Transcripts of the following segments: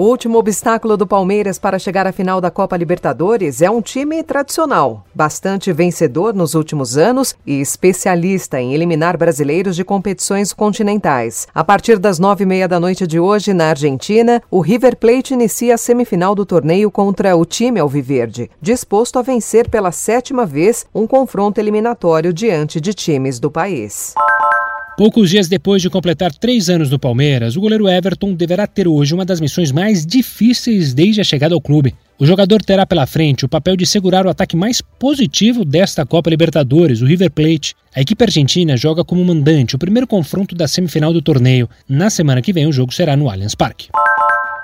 O último obstáculo do Palmeiras para chegar à final da Copa Libertadores é um time tradicional, bastante vencedor nos últimos anos e especialista em eliminar brasileiros de competições continentais. A partir das nove e meia da noite de hoje, na Argentina, o River Plate inicia a semifinal do torneio contra o time Alviverde, disposto a vencer pela sétima vez um confronto eliminatório diante de times do país. Poucos dias depois de completar três anos no Palmeiras, o goleiro Everton deverá ter hoje uma das missões mais difíceis desde a chegada ao clube. O jogador terá pela frente o papel de segurar o ataque mais positivo desta Copa Libertadores, o River Plate. A equipe argentina joga como mandante o primeiro confronto da semifinal do torneio. Na semana que vem, o jogo será no Allianz Parque.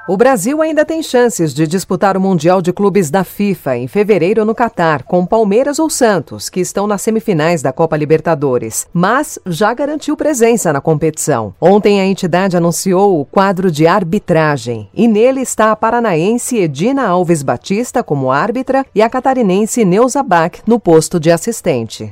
O Brasil ainda tem chances de disputar o Mundial de Clubes da FIFA em fevereiro no Catar, com Palmeiras ou Santos, que estão nas semifinais da Copa Libertadores, mas já garantiu presença na competição. Ontem a entidade anunciou o quadro de arbitragem, e nele está a paranaense Edina Alves Batista como árbitra e a catarinense Neuza Bach no posto de assistente.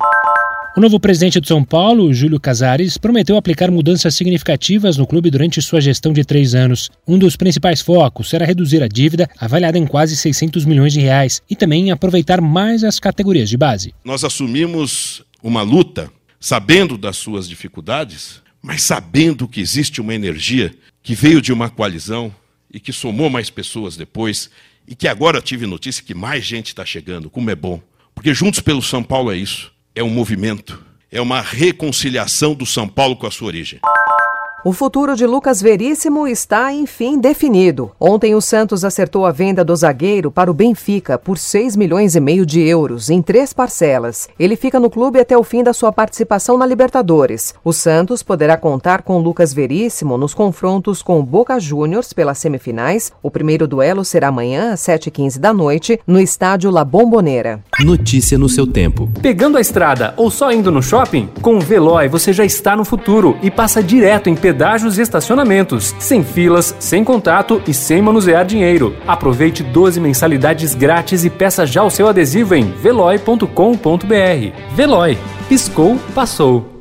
O novo presidente de São Paulo, Júlio Casares, prometeu aplicar mudanças significativas no clube durante sua gestão de três anos. Um dos principais focos será reduzir a dívida, avaliada em quase 600 milhões de reais, e também aproveitar mais as categorias de base. Nós assumimos uma luta, sabendo das suas dificuldades, mas sabendo que existe uma energia que veio de uma coalizão e que somou mais pessoas depois, e que agora tive notícia que mais gente está chegando, como é bom. Porque Juntos pelo São Paulo é isso é um movimento, é uma reconciliação do São Paulo com a sua origem. O futuro de Lucas Veríssimo está, enfim, definido. Ontem o Santos acertou a venda do zagueiro para o Benfica por 6 milhões e meio de euros, em três parcelas. Ele fica no clube até o fim da sua participação na Libertadores. O Santos poderá contar com Lucas Veríssimo nos confrontos com o Boca Juniors pelas semifinais. O primeiro duelo será amanhã, às 7h15 da noite, no estádio La Bombonera. Notícia no seu tempo. Pegando a estrada ou só indo no shopping? Com o Veloy você já está no futuro e passa direto em pedágios e estacionamentos, sem filas, sem contato e sem manusear dinheiro. Aproveite 12 mensalidades grátis e peça já o seu adesivo em veloy.com.br. Veloy. Piscou, passou.